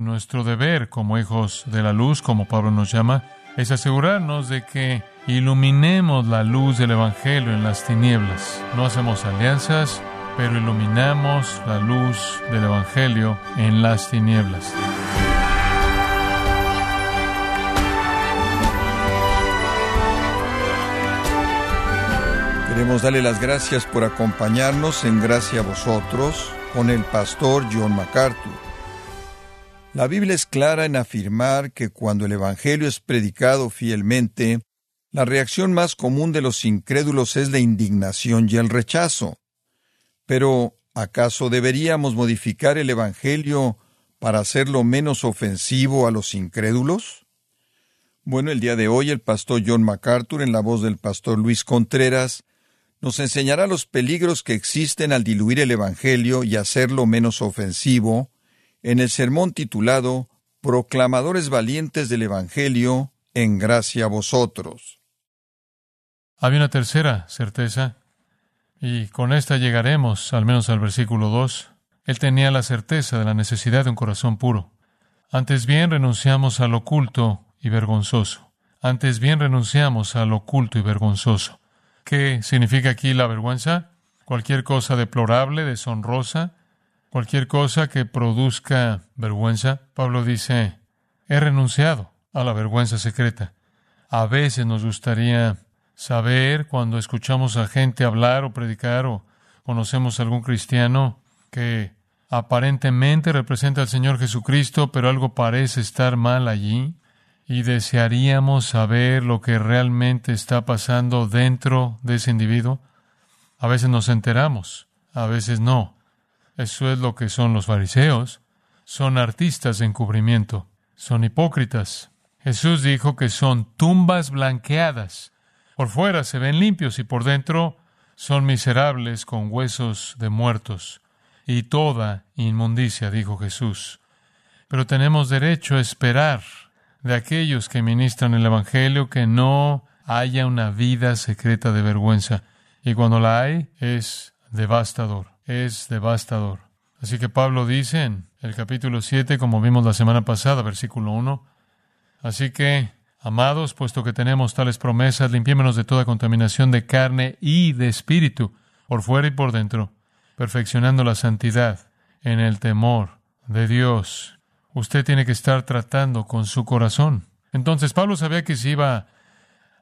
Nuestro deber como hijos de la luz, como Pablo nos llama, es asegurarnos de que iluminemos la luz del Evangelio en las tinieblas. No hacemos alianzas, pero iluminamos la luz del Evangelio en las tinieblas. Queremos darle las gracias por acompañarnos en Gracia a vosotros con el pastor John MacArthur. La Biblia es clara en afirmar que cuando el Evangelio es predicado fielmente, la reacción más común de los incrédulos es la indignación y el rechazo. Pero, ¿acaso deberíamos modificar el Evangelio para hacerlo menos ofensivo a los incrédulos? Bueno, el día de hoy el pastor John MacArthur, en la voz del pastor Luis Contreras, nos enseñará los peligros que existen al diluir el Evangelio y hacerlo menos ofensivo, en el sermón titulado Proclamadores valientes del Evangelio, en gracia a vosotros. Había una tercera certeza, y con esta llegaremos al menos al versículo 2. Él tenía la certeza de la necesidad de un corazón puro. Antes bien renunciamos al oculto y vergonzoso. Antes bien renunciamos al oculto y vergonzoso. ¿Qué significa aquí la vergüenza? Cualquier cosa deplorable, deshonrosa, cualquier cosa que produzca vergüenza. Pablo dice, he renunciado a la vergüenza secreta. A veces nos gustaría saber cuando escuchamos a gente hablar o predicar o conocemos a algún cristiano que aparentemente representa al Señor Jesucristo, pero algo parece estar mal allí y desearíamos saber lo que realmente está pasando dentro de ese individuo. A veces nos enteramos, a veces no. Eso es lo que son los fariseos. Son artistas de encubrimiento, son hipócritas. Jesús dijo que son tumbas blanqueadas. Por fuera se ven limpios y por dentro son miserables con huesos de muertos y toda inmundicia, dijo Jesús. Pero tenemos derecho a esperar de aquellos que ministran el Evangelio que no haya una vida secreta de vergüenza. Y cuando la hay, es devastador es devastador. Así que Pablo dice en el capítulo 7, como vimos la semana pasada, versículo 1, así que, amados, puesto que tenemos tales promesas, limpiémonos de toda contaminación de carne y de espíritu, por fuera y por dentro, perfeccionando la santidad en el temor de Dios. Usted tiene que estar tratando con su corazón. Entonces Pablo sabía que se iba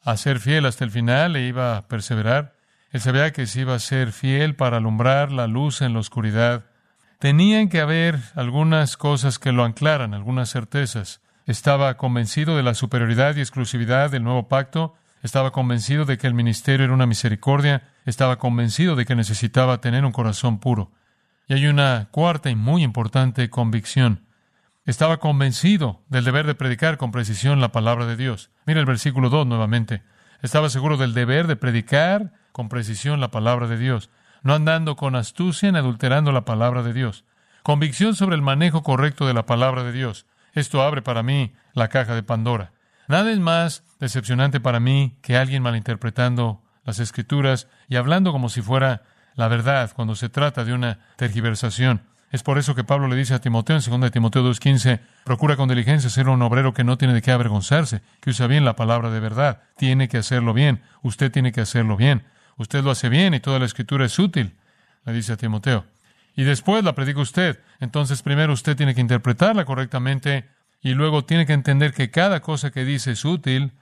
a ser fiel hasta el final e iba a perseverar. Él sabía que se iba a ser fiel para alumbrar la luz en la oscuridad. Tenían que haber algunas cosas que lo anclaran, algunas certezas. Estaba convencido de la superioridad y exclusividad del nuevo pacto. Estaba convencido de que el ministerio era una misericordia. Estaba convencido de que necesitaba tener un corazón puro. Y hay una cuarta y muy importante convicción. Estaba convencido del deber de predicar con precisión la palabra de Dios. Mira el versículo 2 nuevamente. Estaba seguro del deber de predicar con precisión la palabra de Dios, no andando con astucia en adulterando la palabra de Dios. Convicción sobre el manejo correcto de la palabra de Dios. Esto abre para mí la caja de Pandora. Nada es más decepcionante para mí que alguien malinterpretando las escrituras y hablando como si fuera la verdad cuando se trata de una tergiversación. Es por eso que Pablo le dice a Timoteo en 2 Timoteo 2.15, procura con diligencia ser un obrero que no tiene de qué avergonzarse, que usa bien la palabra de verdad. Tiene que hacerlo bien. Usted tiene que hacerlo bien. Usted lo hace bien y toda la escritura es útil, le dice a Timoteo. Y después la predica usted. Entonces primero usted tiene que interpretarla correctamente y luego tiene que entender que cada cosa que dice es útil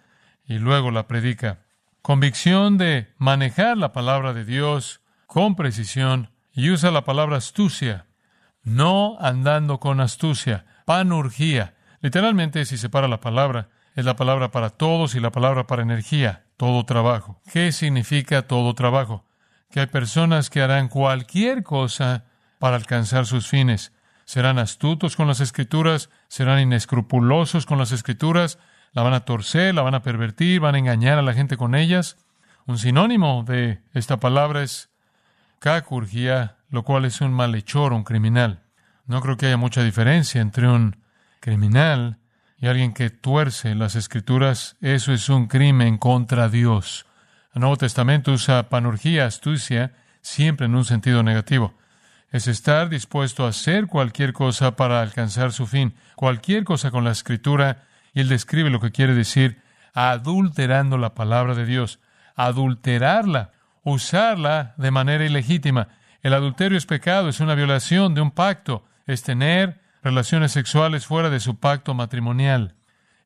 y luego la predica. Convicción de manejar la palabra de Dios con precisión y usa la palabra astucia, no andando con astucia, panurgía. Literalmente, si separa la palabra, es la palabra para todos y la palabra para energía todo trabajo. ¿Qué significa todo trabajo? Que hay personas que harán cualquier cosa para alcanzar sus fines. Serán astutos con las escrituras, serán inescrupulosos con las escrituras, la van a torcer, la van a pervertir, van a engañar a la gente con ellas. Un sinónimo de esta palabra es cacurgia, lo cual es un malhechor, un criminal. No creo que haya mucha diferencia entre un criminal y alguien que tuerce las escrituras, eso es un crimen contra Dios. El Nuevo Testamento usa panurgía, astucia, siempre en un sentido negativo. es estar dispuesto a hacer cualquier cosa para alcanzar su fin, cualquier cosa con la escritura, y él describe lo que quiere decir adulterando la palabra de Dios, adulterarla, usarla de manera ilegítima. El adulterio es pecado, es una violación de un pacto, es tener relaciones sexuales fuera de su pacto matrimonial.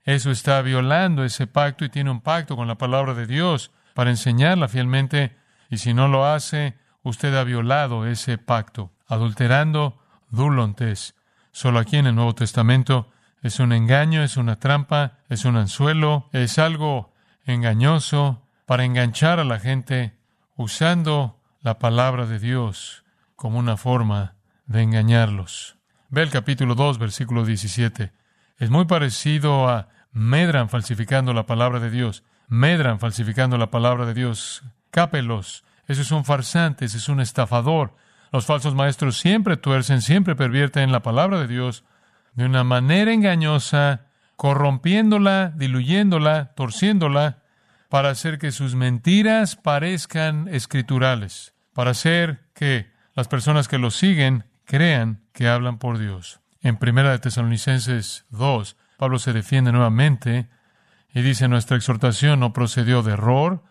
Eso está violando ese pacto y tiene un pacto con la palabra de Dios para enseñarla fielmente, y si no lo hace, usted ha violado ese pacto adulterando dulontes. Solo aquí en el Nuevo Testamento es un engaño, es una trampa, es un anzuelo, es algo engañoso para enganchar a la gente usando la palabra de Dios como una forma de engañarlos. Ve el capítulo 2, versículo 17. Es muy parecido a Medran falsificando la palabra de Dios. Medran falsificando la palabra de Dios. Cápelos. Eso es un farsante, ese es un estafador. Los falsos maestros siempre tuercen, siempre pervierten la palabra de Dios de una manera engañosa, corrompiéndola, diluyéndola, torciéndola, para hacer que sus mentiras parezcan escriturales, para hacer que las personas que los siguen crean que hablan por Dios. En Primera de Tesalonicenses 2, Pablo se defiende nuevamente y dice, nuestra exhortación no procedió de error,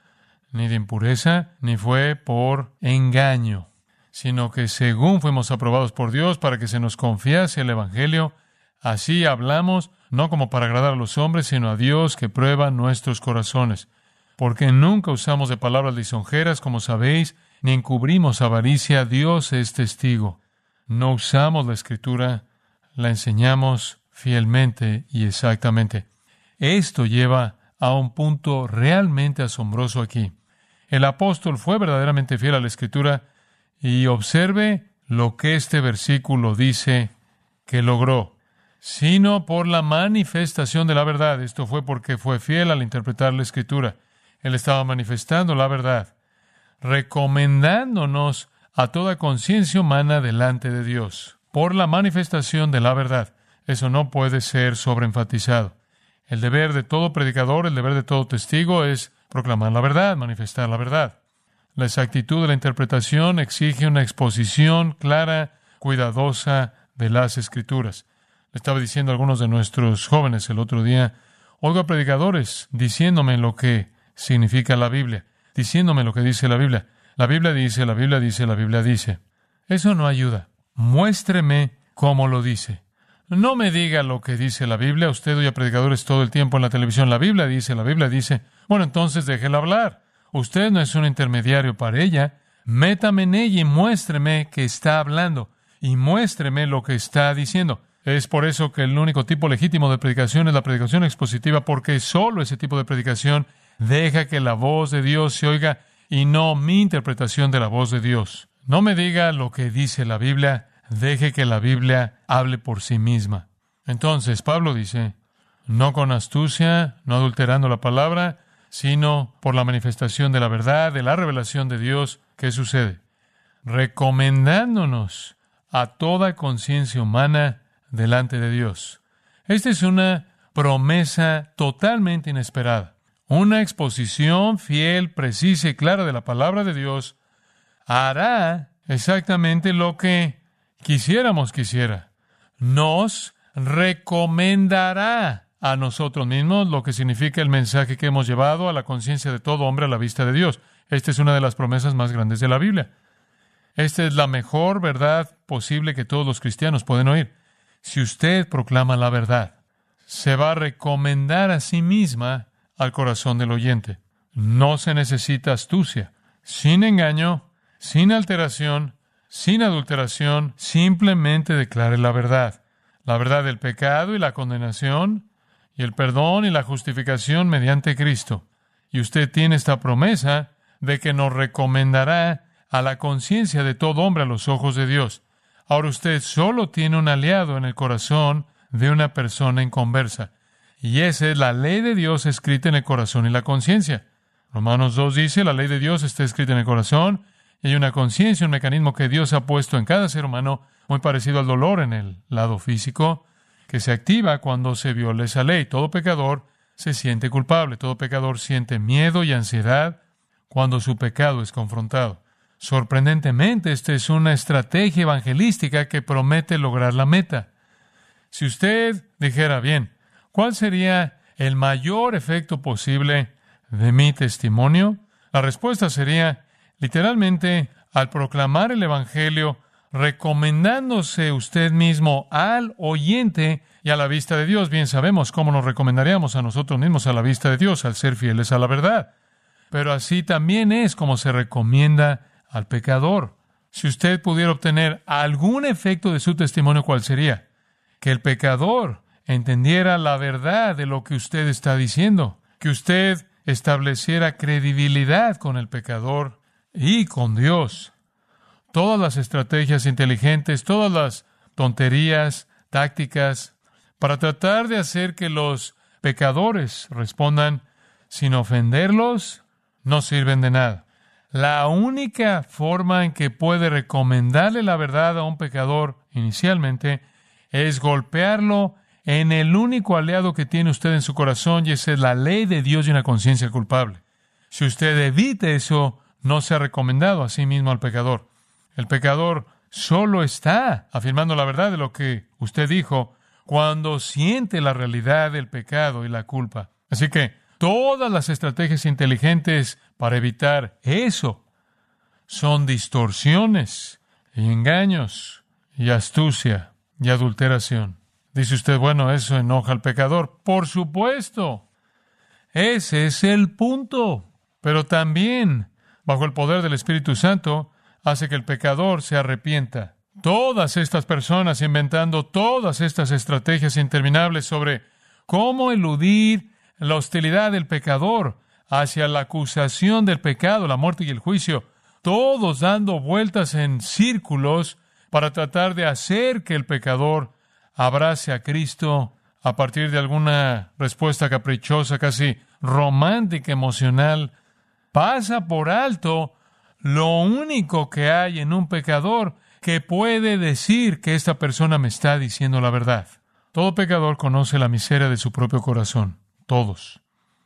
ni de impureza, ni fue por engaño sino que según fuimos aprobados por Dios para que se nos confiase el Evangelio, así hablamos, no como para agradar a los hombres, sino a Dios que prueba nuestros corazones. Porque nunca usamos de palabras lisonjeras, como sabéis, ni encubrimos avaricia, Dios es testigo. No usamos la escritura, la enseñamos fielmente y exactamente. Esto lleva a un punto realmente asombroso aquí. El apóstol fue verdaderamente fiel a la escritura y observe lo que este versículo dice que logró, sino por la manifestación de la verdad. Esto fue porque fue fiel al interpretar la escritura. Él estaba manifestando la verdad, recomendándonos a toda conciencia humana delante de Dios, por la manifestación de la verdad. Eso no puede ser sobreenfatizado. El deber de todo predicador, el deber de todo testigo es proclamar la verdad, manifestar la verdad. La exactitud de la interpretación exige una exposición clara, cuidadosa de las escrituras. Le estaba diciendo a algunos de nuestros jóvenes el otro día, oigo a predicadores diciéndome lo que significa la Biblia, diciéndome lo que dice la Biblia. La Biblia dice, la Biblia dice, la Biblia dice. Eso no ayuda. Muéstreme cómo lo dice. No me diga lo que dice la Biblia. Usted oye a predicadores todo el tiempo en la televisión. La Biblia dice, la Biblia dice. Bueno, entonces déjela hablar. Usted no es un intermediario para ella. Métame en ella y muéstreme que está hablando y muéstreme lo que está diciendo. Es por eso que el único tipo legítimo de predicación es la predicación expositiva, porque solo ese tipo de predicación deja que la voz de Dios se oiga y no mi interpretación de la voz de Dios. No me diga lo que dice la Biblia, deje que la Biblia hable por sí misma. Entonces Pablo dice, no con astucia, no adulterando la palabra, sino por la manifestación de la verdad, de la revelación de Dios. ¿Qué sucede? Recomendándonos a toda conciencia humana delante de Dios. Esta es una promesa totalmente inesperada. Una exposición fiel, precisa y clara de la palabra de Dios hará exactamente lo que quisiéramos que hiciera. Nos recomendará a nosotros mismos, lo que significa el mensaje que hemos llevado a la conciencia de todo hombre a la vista de Dios. Esta es una de las promesas más grandes de la Biblia. Esta es la mejor verdad posible que todos los cristianos pueden oír. Si usted proclama la verdad, se va a recomendar a sí misma al corazón del oyente. No se necesita astucia, sin engaño, sin alteración, sin adulteración, simplemente declare la verdad. La verdad del pecado y la condenación, y el perdón y la justificación mediante Cristo. Y usted tiene esta promesa de que nos recomendará a la conciencia de todo hombre a los ojos de Dios. Ahora usted solo tiene un aliado en el corazón de una persona inconversa. Y esa es la ley de Dios escrita en el corazón y la conciencia. Romanos 2 dice, la ley de Dios está escrita en el corazón y hay una conciencia, un mecanismo que Dios ha puesto en cada ser humano, muy parecido al dolor en el lado físico, que se activa cuando se viola esa ley. Todo pecador se siente culpable, todo pecador siente miedo y ansiedad cuando su pecado es confrontado. Sorprendentemente, esta es una estrategia evangelística que promete lograr la meta. Si usted dijera, bien, ¿cuál sería el mayor efecto posible de mi testimonio? La respuesta sería, literalmente, al proclamar el Evangelio, recomendándose usted mismo al oyente y a la vista de Dios. Bien sabemos cómo nos recomendaríamos a nosotros mismos a la vista de Dios, al ser fieles a la verdad. Pero así también es como se recomienda al pecador. Si usted pudiera obtener algún efecto de su testimonio, ¿cuál sería? Que el pecador entendiera la verdad de lo que usted está diciendo, que usted estableciera credibilidad con el pecador y con Dios. Todas las estrategias inteligentes, todas las tonterías, tácticas, para tratar de hacer que los pecadores respondan sin ofenderlos, no sirven de nada. La única forma en que puede recomendarle la verdad a un pecador inicialmente es golpearlo en el único aliado que tiene usted en su corazón y es la ley de Dios y una conciencia culpable. Si usted evita eso, no se ha recomendado a sí mismo al pecador. El pecador solo está afirmando la verdad de lo que usted dijo cuando siente la realidad del pecado y la culpa. Así que todas las estrategias inteligentes para evitar eso son distorsiones y engaños y astucia y adulteración. Dice usted, bueno, eso enoja al pecador. Por supuesto. Ese es el punto. Pero también, bajo el poder del Espíritu Santo, hace que el pecador se arrepienta. Todas estas personas inventando todas estas estrategias interminables sobre cómo eludir la hostilidad del pecador hacia la acusación del pecado, la muerte y el juicio, todos dando vueltas en círculos para tratar de hacer que el pecador abrace a Cristo a partir de alguna respuesta caprichosa, casi romántica, emocional, pasa por alto lo único que hay en un pecador que puede decir que esta persona me está diciendo la verdad. Todo pecador conoce la miseria de su propio corazón. Todos.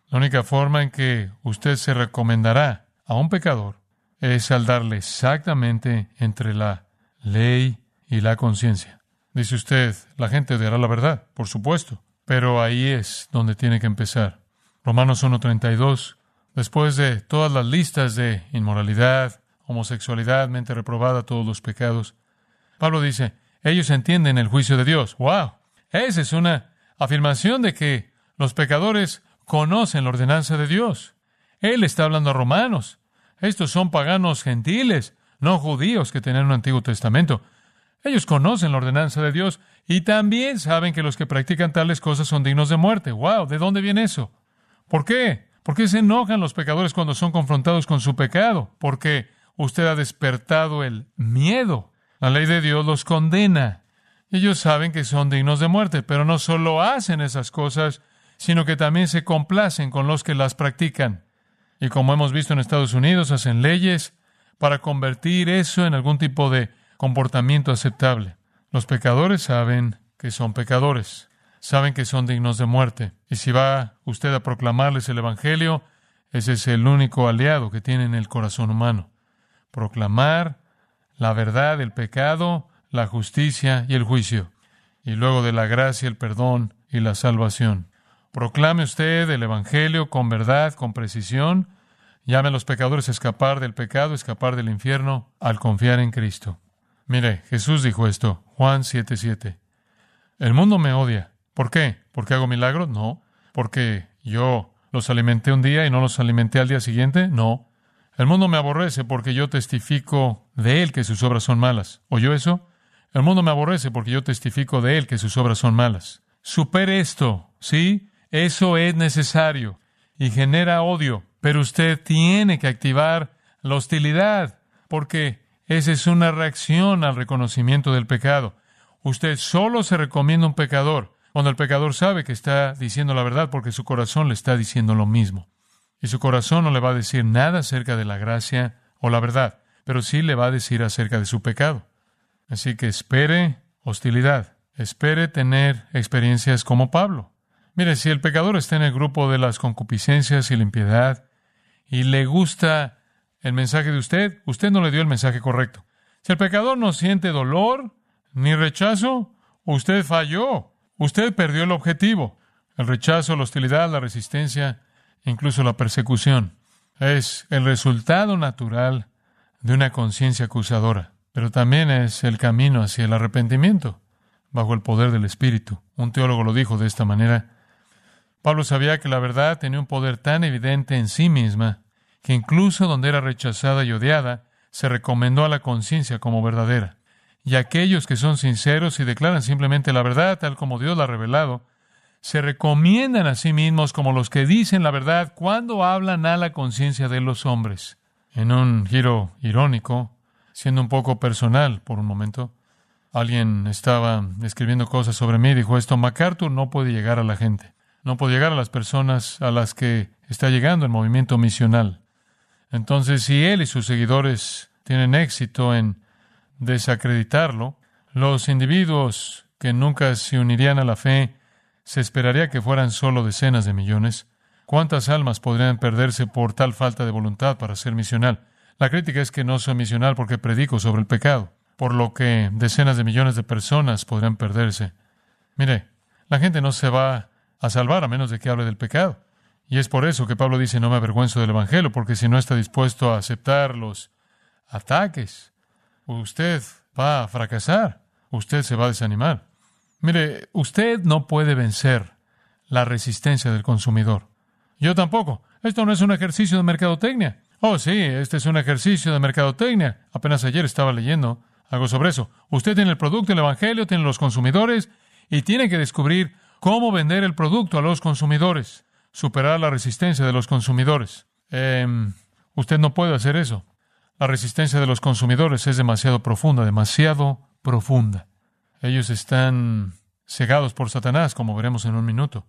La única forma en que usted se recomendará a un pecador es al darle exactamente entre la ley y la conciencia. Dice usted, la gente odiará la verdad, por supuesto, pero ahí es donde tiene que empezar. Romanos 1.32 Después de todas las listas de inmoralidad, homosexualidad, mente reprobada, todos los pecados, Pablo dice, ellos entienden el juicio de Dios. ¡Wow! Esa es una afirmación de que los pecadores conocen la ordenanza de Dios. Él está hablando a romanos. Estos son paganos gentiles, no judíos que tenían un Antiguo Testamento. Ellos conocen la ordenanza de Dios y también saben que los que practican tales cosas son dignos de muerte. ¡Wow! ¿De dónde viene eso? ¿Por qué? ¿Por qué se enojan los pecadores cuando son confrontados con su pecado? Porque usted ha despertado el miedo. La ley de Dios los condena. Ellos saben que son dignos de muerte, pero no solo hacen esas cosas, sino que también se complacen con los que las practican. Y como hemos visto en Estados Unidos, hacen leyes para convertir eso en algún tipo de comportamiento aceptable. Los pecadores saben que son pecadores saben que son dignos de muerte. Y si va usted a proclamarles el Evangelio, ese es el único aliado que tiene en el corazón humano. Proclamar la verdad, el pecado, la justicia y el juicio. Y luego de la gracia, el perdón y la salvación. Proclame usted el Evangelio con verdad, con precisión. Llame a los pecadores a escapar del pecado, escapar del infierno, al confiar en Cristo. Mire, Jesús dijo esto, Juan 7:7. El mundo me odia ¿Por qué? ¿Porque hago milagros? No. ¿Porque yo los alimenté un día y no los alimenté al día siguiente? No. El mundo me aborrece porque yo testifico de él que sus obras son malas. ¿Oyó eso? El mundo me aborrece porque yo testifico de él que sus obras son malas. Supere esto, ¿sí? Eso es necesario y genera odio, pero usted tiene que activar la hostilidad porque esa es una reacción al reconocimiento del pecado. Usted solo se recomienda un pecador cuando el pecador sabe que está diciendo la verdad porque su corazón le está diciendo lo mismo. Y su corazón no le va a decir nada acerca de la gracia o la verdad, pero sí le va a decir acerca de su pecado. Así que espere hostilidad, espere tener experiencias como Pablo. Mire, si el pecador está en el grupo de las concupiscencias y la impiedad y le gusta el mensaje de usted, usted no le dio el mensaje correcto. Si el pecador no siente dolor ni rechazo, usted falló. Usted perdió el objetivo. El rechazo, la hostilidad, la resistencia, incluso la persecución, es el resultado natural de una conciencia acusadora, pero también es el camino hacia el arrepentimiento bajo el poder del Espíritu. Un teólogo lo dijo de esta manera. Pablo sabía que la verdad tenía un poder tan evidente en sí misma que incluso donde era rechazada y odiada, se recomendó a la conciencia como verdadera. Y aquellos que son sinceros y declaran simplemente la verdad tal como Dios la ha revelado, se recomiendan a sí mismos como los que dicen la verdad cuando hablan a la conciencia de los hombres. En un giro irónico, siendo un poco personal por un momento, alguien estaba escribiendo cosas sobre mí y dijo esto, MacArthur no puede llegar a la gente, no puede llegar a las personas a las que está llegando el movimiento misional. Entonces, si él y sus seguidores tienen éxito en desacreditarlo, los individuos que nunca se unirían a la fe se esperaría que fueran solo decenas de millones. ¿Cuántas almas podrían perderse por tal falta de voluntad para ser misional? La crítica es que no soy misional porque predico sobre el pecado, por lo que decenas de millones de personas podrían perderse. Mire, la gente no se va a salvar a menos de que hable del pecado. Y es por eso que Pablo dice, no me avergüenzo del Evangelio, porque si no está dispuesto a aceptar los ataques, usted va a fracasar, usted se va a desanimar. Mire, usted no puede vencer la resistencia del consumidor. Yo tampoco. Esto no es un ejercicio de mercadotecnia. Oh, sí, este es un ejercicio de mercadotecnia. Apenas ayer estaba leyendo algo sobre eso. Usted tiene el producto, el Evangelio, tiene los consumidores y tiene que descubrir cómo vender el producto a los consumidores, superar la resistencia de los consumidores. Em, usted no puede hacer eso. La resistencia de los consumidores es demasiado profunda, demasiado profunda. Ellos están cegados por Satanás, como veremos en un minuto.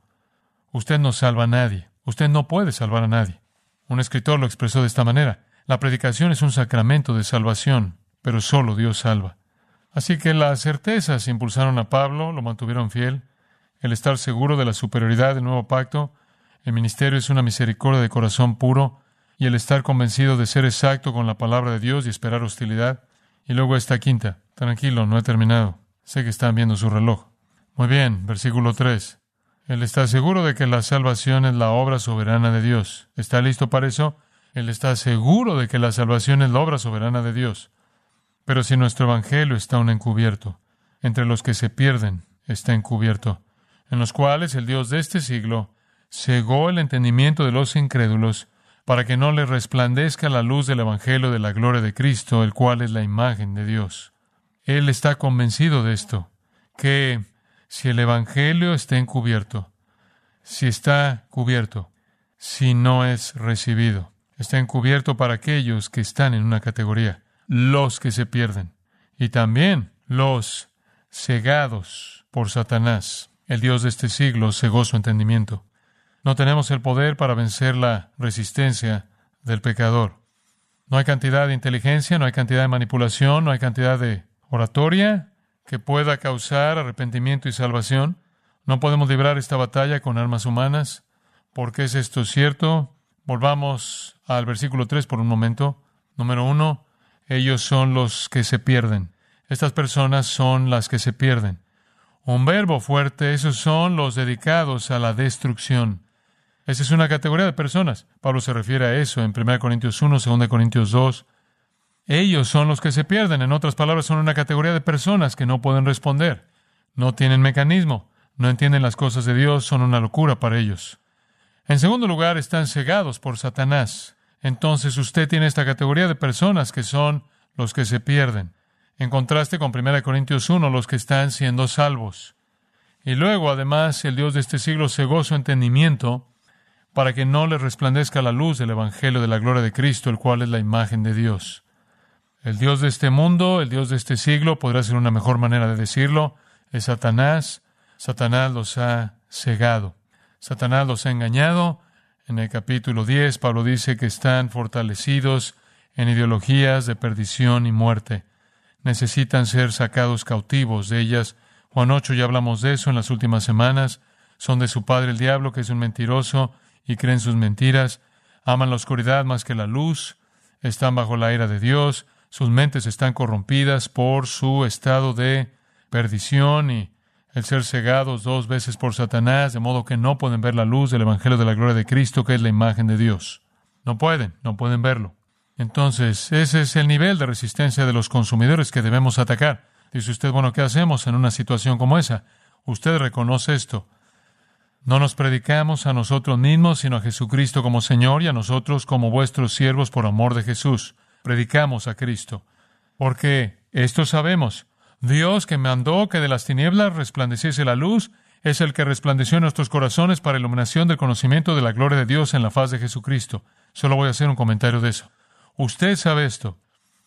Usted no salva a nadie. Usted no puede salvar a nadie. Un escritor lo expresó de esta manera. La predicación es un sacramento de salvación, pero solo Dios salva. Así que las certezas impulsaron a Pablo, lo mantuvieron fiel. El estar seguro de la superioridad del nuevo pacto, el ministerio es una misericordia de corazón puro, y el estar convencido de ser exacto con la palabra de Dios y esperar hostilidad. Y luego esta quinta. Tranquilo, no he terminado. Sé que están viendo su reloj. Muy bien, versículo 3. Él está seguro de que la salvación es la obra soberana de Dios. ¿Está listo para eso? Él está seguro de que la salvación es la obra soberana de Dios. Pero si nuestro Evangelio está aún encubierto, entre los que se pierden está encubierto, en los cuales el Dios de este siglo cegó el entendimiento de los incrédulos para que no les resplandezca la luz del Evangelio de la gloria de Cristo, el cual es la imagen de Dios. Él está convencido de esto, que si el Evangelio está encubierto, si está cubierto, si no es recibido, está encubierto para aquellos que están en una categoría, los que se pierden, y también los cegados por Satanás. El Dios de este siglo cegó su entendimiento. No tenemos el poder para vencer la resistencia del pecador. No hay cantidad de inteligencia, no hay cantidad de manipulación, no hay cantidad de oratoria que pueda causar arrepentimiento y salvación. No podemos librar esta batalla con armas humanas. ¿Por qué es esto cierto? Volvamos al versículo 3 por un momento. Número uno, ellos son los que se pierden. Estas personas son las que se pierden. Un verbo fuerte, esos son los dedicados a la destrucción. Esa es una categoría de personas. Pablo se refiere a eso en 1 Corintios 1, 2 Corintios 2, ellos son los que se pierden. En otras palabras, son una categoría de personas que no pueden responder. No tienen mecanismo. No entienden las cosas de Dios. Son una locura para ellos. En segundo lugar, están cegados por Satanás. Entonces usted tiene esta categoría de personas que son los que se pierden. En contraste con 1 Corintios 1, los que están siendo salvos. Y luego, además, el Dios de este siglo cegó su entendimiento para que no le resplandezca la luz del Evangelio de la gloria de Cristo, el cual es la imagen de Dios. El Dios de este mundo, el Dios de este siglo, podrá ser una mejor manera de decirlo, es Satanás. Satanás los ha cegado. Satanás los ha engañado. En el capítulo 10, Pablo dice que están fortalecidos en ideologías de perdición y muerte. Necesitan ser sacados cautivos de ellas. Juan 8 ya hablamos de eso en las últimas semanas. Son de su padre el diablo, que es un mentiroso, y creen sus mentiras. Aman la oscuridad más que la luz están bajo la ira de Dios, sus mentes están corrompidas por su estado de perdición y el ser cegados dos veces por Satanás, de modo que no pueden ver la luz del Evangelio de la gloria de Cristo, que es la imagen de Dios. No pueden, no pueden verlo. Entonces, ese es el nivel de resistencia de los consumidores que debemos atacar. Dice usted, bueno, ¿qué hacemos en una situación como esa? Usted reconoce esto. No nos predicamos a nosotros mismos, sino a Jesucristo como Señor y a nosotros como vuestros siervos por amor de Jesús. Predicamos a Cristo. Porque esto sabemos. Dios que mandó que de las tinieblas resplandeciese la luz, es el que resplandeció en nuestros corazones para iluminación del conocimiento de la gloria de Dios en la faz de Jesucristo. Solo voy a hacer un comentario de eso. Usted sabe esto,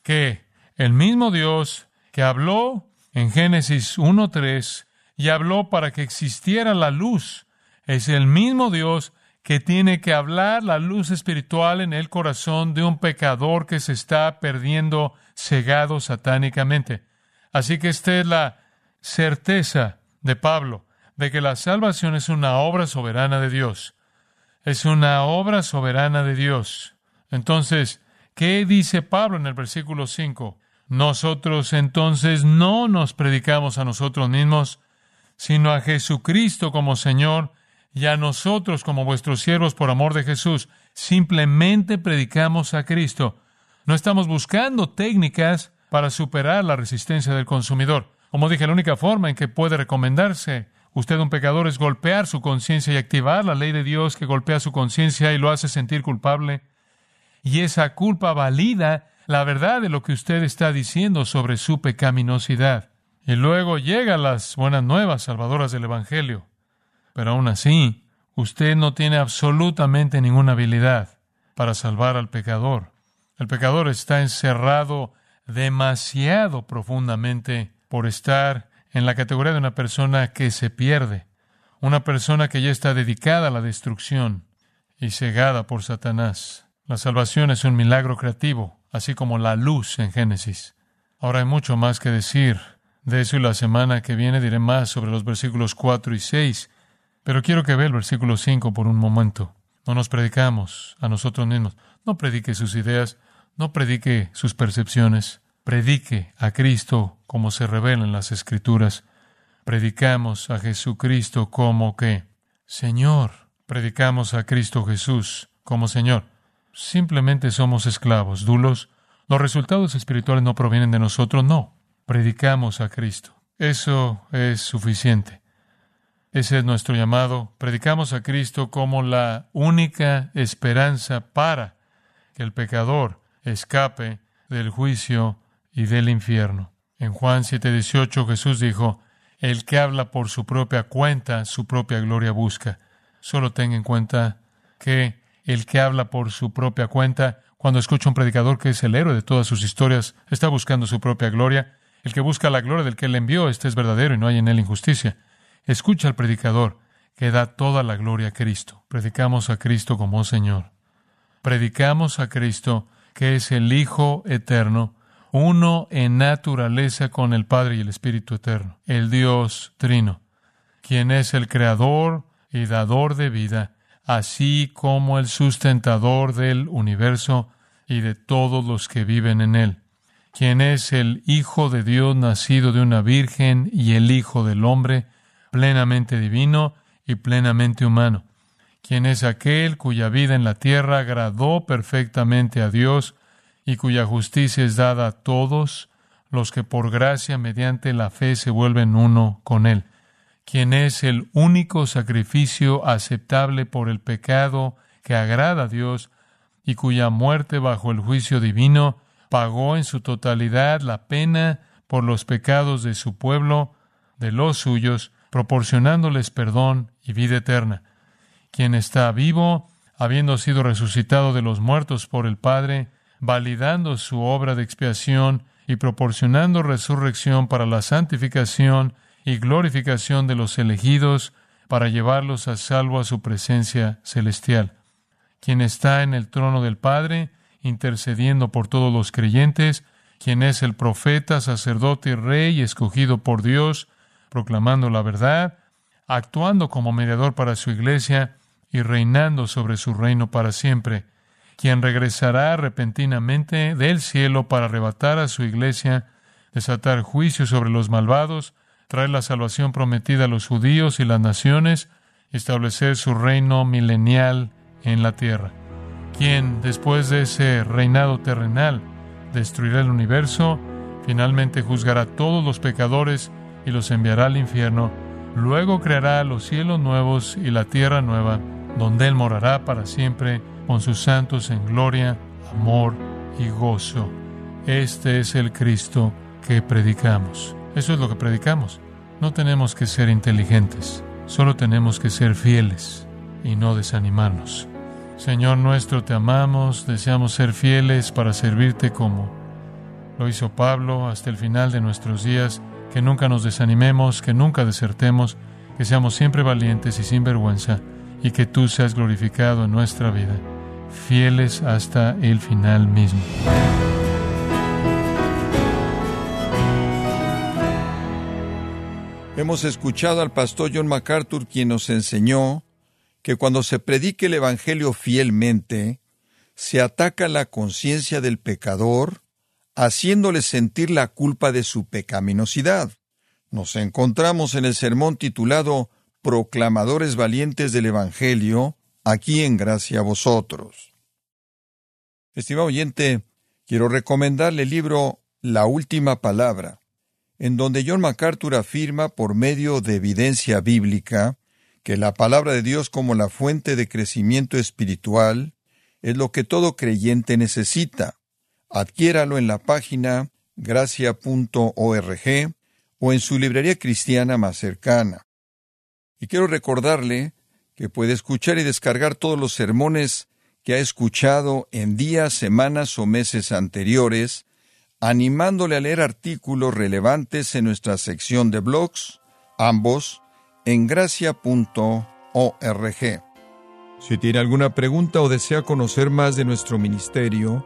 que el mismo Dios que habló en Génesis 1.3 y habló para que existiera la luz, es el mismo Dios que tiene que hablar la luz espiritual en el corazón de un pecador que se está perdiendo cegado satánicamente. Así que esta es la certeza de Pablo de que la salvación es una obra soberana de Dios. Es una obra soberana de Dios. Entonces, ¿qué dice Pablo en el versículo 5? Nosotros entonces no nos predicamos a nosotros mismos, sino a Jesucristo como Señor y a nosotros como vuestros siervos por amor de Jesús. Simplemente predicamos a Cristo. No estamos buscando técnicas para superar la resistencia del consumidor. Como dije, la única forma en que puede recomendarse usted un pecador es golpear su conciencia y activar la ley de Dios que golpea su conciencia y lo hace sentir culpable. Y esa culpa valida la verdad de lo que usted está diciendo sobre su pecaminosidad. Y luego llegan las buenas nuevas salvadoras del Evangelio. Pero aún así, usted no tiene absolutamente ninguna habilidad para salvar al pecador. El pecador está encerrado demasiado profundamente por estar en la categoría de una persona que se pierde, una persona que ya está dedicada a la destrucción y cegada por Satanás. La salvación es un milagro creativo, así como la luz en Génesis. Ahora hay mucho más que decir de eso y la semana que viene diré más sobre los versículos 4 y 6 pero quiero que vea el versículo 5 por un momento. No nos predicamos a nosotros mismos. No predique sus ideas, no predique sus percepciones. Predique a Cristo como se revela en las Escrituras. Predicamos a Jesucristo como que Señor. Predicamos a Cristo Jesús como Señor. Simplemente somos esclavos, dulos. Los resultados espirituales no provienen de nosotros, no. Predicamos a Cristo. Eso es suficiente. Ese es nuestro llamado. Predicamos a Cristo como la única esperanza para que el pecador escape del juicio y del infierno. En Juan 7:18 Jesús dijo, El que habla por su propia cuenta, su propia gloria busca. Solo tenga en cuenta que el que habla por su propia cuenta, cuando escucha un predicador que es el héroe de todas sus historias, está buscando su propia gloria. El que busca la gloria del que le envió, este es verdadero y no hay en él injusticia. Escucha al predicador que da toda la gloria a Cristo. Predicamos a Cristo como Señor. Predicamos a Cristo que es el Hijo eterno, uno en naturaleza con el Padre y el Espíritu eterno, el Dios trino, quien es el creador y dador de vida, así como el sustentador del universo y de todos los que viven en él, quien es el Hijo de Dios nacido de una virgen y el Hijo del hombre, plenamente divino y plenamente humano, quien es aquel cuya vida en la tierra agradó perfectamente a Dios y cuya justicia es dada a todos los que por gracia mediante la fe se vuelven uno con Él, quien es el único sacrificio aceptable por el pecado que agrada a Dios y cuya muerte bajo el juicio divino pagó en su totalidad la pena por los pecados de su pueblo, de los suyos, proporcionándoles perdón y vida eterna, quien está vivo, habiendo sido resucitado de los muertos por el Padre, validando su obra de expiación y proporcionando resurrección para la santificación y glorificación de los elegidos, para llevarlos a salvo a su presencia celestial, quien está en el trono del Padre, intercediendo por todos los creyentes, quien es el profeta, sacerdote y rey escogido por Dios, proclamando la verdad, actuando como mediador para su iglesia y reinando sobre su reino para siempre, quien regresará repentinamente del cielo para arrebatar a su iglesia, desatar juicio sobre los malvados, traer la salvación prometida a los judíos y las naciones, establecer su reino milenial en la tierra. Quien, después de ese reinado terrenal, destruirá el universo, finalmente juzgará a todos los pecadores y los enviará al infierno, luego creará los cielos nuevos y la tierra nueva, donde Él morará para siempre con sus santos en gloria, amor y gozo. Este es el Cristo que predicamos. Eso es lo que predicamos. No tenemos que ser inteligentes, solo tenemos que ser fieles y no desanimarnos. Señor nuestro, te amamos, deseamos ser fieles para servirte como lo hizo Pablo hasta el final de nuestros días, que nunca nos desanimemos, que nunca desertemos, que seamos siempre valientes y sin vergüenza, y que tú seas glorificado en nuestra vida, fieles hasta el final mismo. Hemos escuchado al pastor John MacArthur quien nos enseñó que cuando se predique el Evangelio fielmente, se ataca la conciencia del pecador, haciéndole sentir la culpa de su pecaminosidad. Nos encontramos en el sermón titulado Proclamadores Valientes del Evangelio, aquí en Gracia a Vosotros. Estimado oyente, quiero recomendarle el libro La Última Palabra, en donde John MacArthur afirma por medio de evidencia bíblica que la palabra de Dios como la fuente de crecimiento espiritual es lo que todo creyente necesita. Adquiéralo en la página gracia.org o en su librería cristiana más cercana. Y quiero recordarle que puede escuchar y descargar todos los sermones que ha escuchado en días, semanas o meses anteriores animándole a leer artículos relevantes en nuestra sección de blogs, ambos en gracia.org. Si tiene alguna pregunta o desea conocer más de nuestro ministerio,